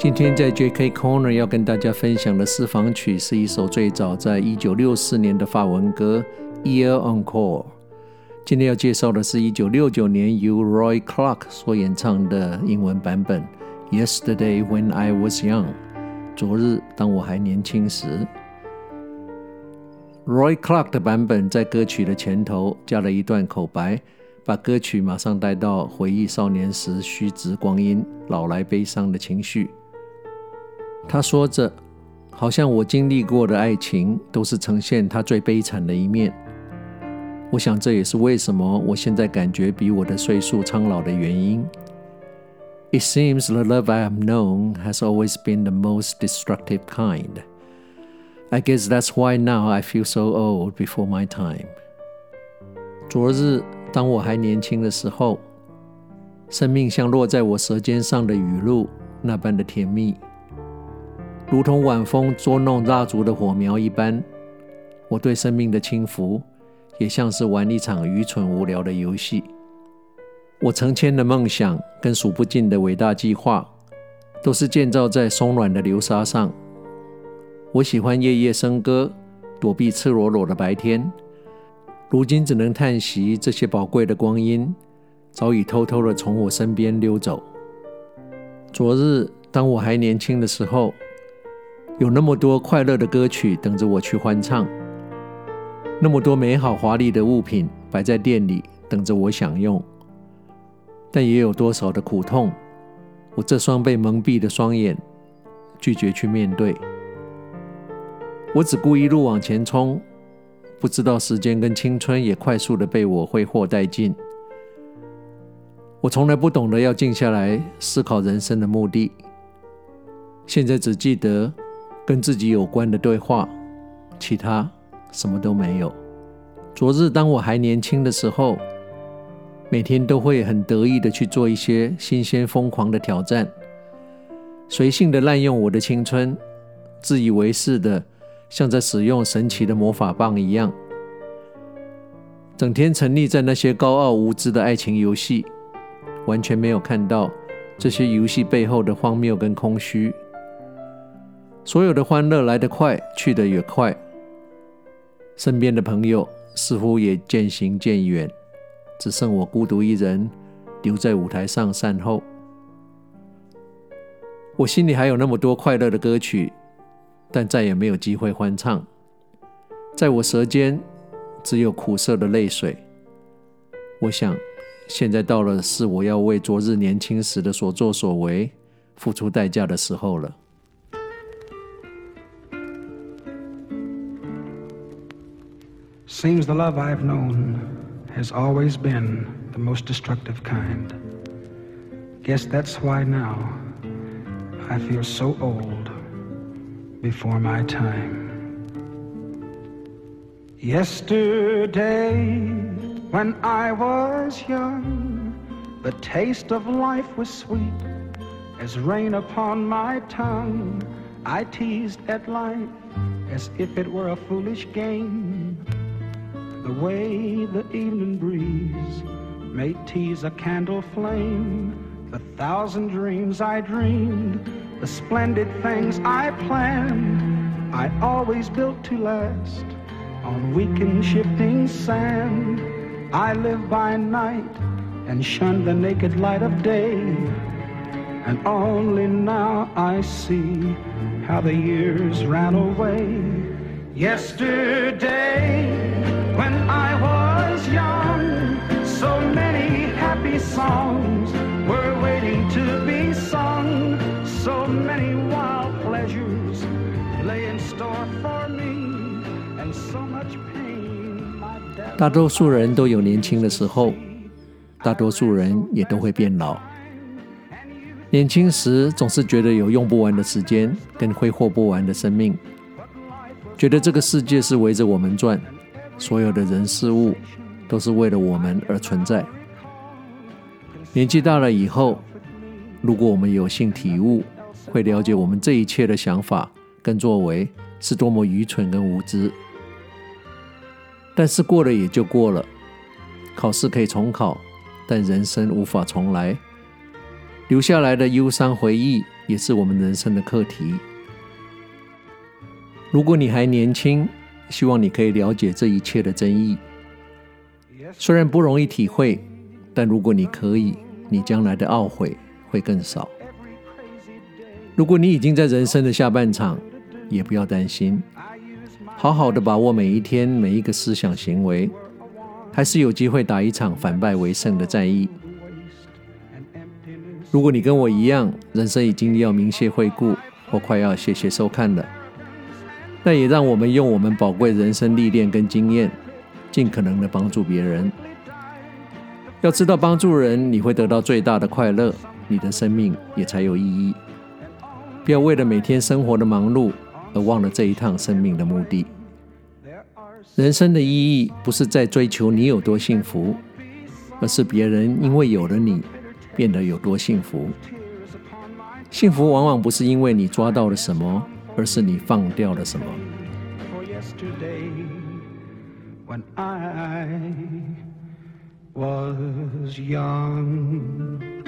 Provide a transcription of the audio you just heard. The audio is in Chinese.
今天在 J.K. Corner 要跟大家分享的私房曲是一首最早在一九六四年的法文歌《Ear Encore》。今天要介绍的是一九六九年由 Roy Clark 所演唱的英文版本《Yesterday When I Was Young》。昨日当我还年轻时。Roy Clark 的版本在歌曲的前头加了一段口白，把歌曲马上带到回忆少年时虚掷光阴、老来悲伤的情绪。他说着，好像我经历过的爱情都是呈现他最悲惨的一面。我想这也是为什么我现在感觉比我的岁数苍老的原因。It seems the love I have known has always been the most destructive kind. I guess that's why now I feel so old before my time. 昨日当我还年轻的时候，生命像落在我舌尖上的雨露那般的甜蜜。如同晚风捉弄蜡烛的火苗一般，我对生命的轻浮，也像是玩一场愚蠢无聊的游戏。我成千的梦想跟数不尽的伟大计划，都是建造在松软的流沙上。我喜欢夜夜笙歌，躲避赤裸裸的白天。如今只能叹息，这些宝贵的光阴，早已偷偷的从我身边溜走。昨日当我还年轻的时候，有那么多快乐的歌曲等着我去欢唱，那么多美好华丽的物品摆在店里等着我享用，但也有多少的苦痛，我这双被蒙蔽的双眼拒绝去面对。我只顾一路往前冲，不知道时间跟青春也快速的被我挥霍殆尽。我从来不懂得要静下来思考人生的目的，现在只记得。跟自己有关的对话，其他什么都没有。昨日当我还年轻的时候，每天都会很得意的去做一些新鲜疯狂的挑战，随性的滥用我的青春，自以为是的像在使用神奇的魔法棒一样，整天沉溺在那些高傲无知的爱情游戏，完全没有看到这些游戏背后的荒谬跟空虚。所有的欢乐来得快，去得也快。身边的朋友似乎也渐行渐远，只剩我孤独一人留在舞台上善后。我心里还有那么多快乐的歌曲，但再也没有机会欢唱。在我舌尖，只有苦涩的泪水。我想，现在到了是我要为昨日年轻时的所作所为付出代价的时候了。Seems the love I've known has always been the most destructive kind. Guess that's why now I feel so old before my time. Yesterday, when I was young, the taste of life was sweet as rain upon my tongue. I teased at life as if it were a foolish game. The way the evening breeze may tease a candle flame, the thousand dreams I dreamed, the splendid things I planned, I always built to last on weak and shifting sand. I live by night and shun the naked light of day, and only now I see how the years ran away. Yesterday. When I was young, so many happy songs were waiting to be sung. So many wild pleasures lay in store for me, and so much pain. 大多数人都有年轻的时候，大多数人也都会变老。年轻时总是觉得有用不完的时间跟挥霍不完的生命，觉得这个世界是围着我们转。所有的人事物都是为了我们而存在。年纪大了以后，如果我们有幸体悟，会了解我们这一切的想法跟作为是多么愚蠢跟无知。但是过了也就过了，考试可以重考，但人生无法重来。留下来的忧伤回忆也是我们人生的课题。如果你还年轻，希望你可以了解这一切的真意。虽然不容易体会，但如果你可以，你将来的懊悔会更少。如果你已经在人生的下半场，也不要担心，好好的把握每一天，每一个思想行为，还是有机会打一场反败为胜的战役。如果你跟我一样，人生已经要铭谢惠顾，或快要谢谢收看了，那也让我们用我们宝贵人生历练跟经验，尽可能的帮助别人。要知道，帮助人你会得到最大的快乐，你的生命也才有意义。不要为了每天生活的忙碌而忘了这一趟生命的目的。人生的意义不是在追求你有多幸福，而是别人因为有了你，变得有多幸福。幸福往往不是因为你抓到了什么，而是你放掉了什么。For yesterday, When I was young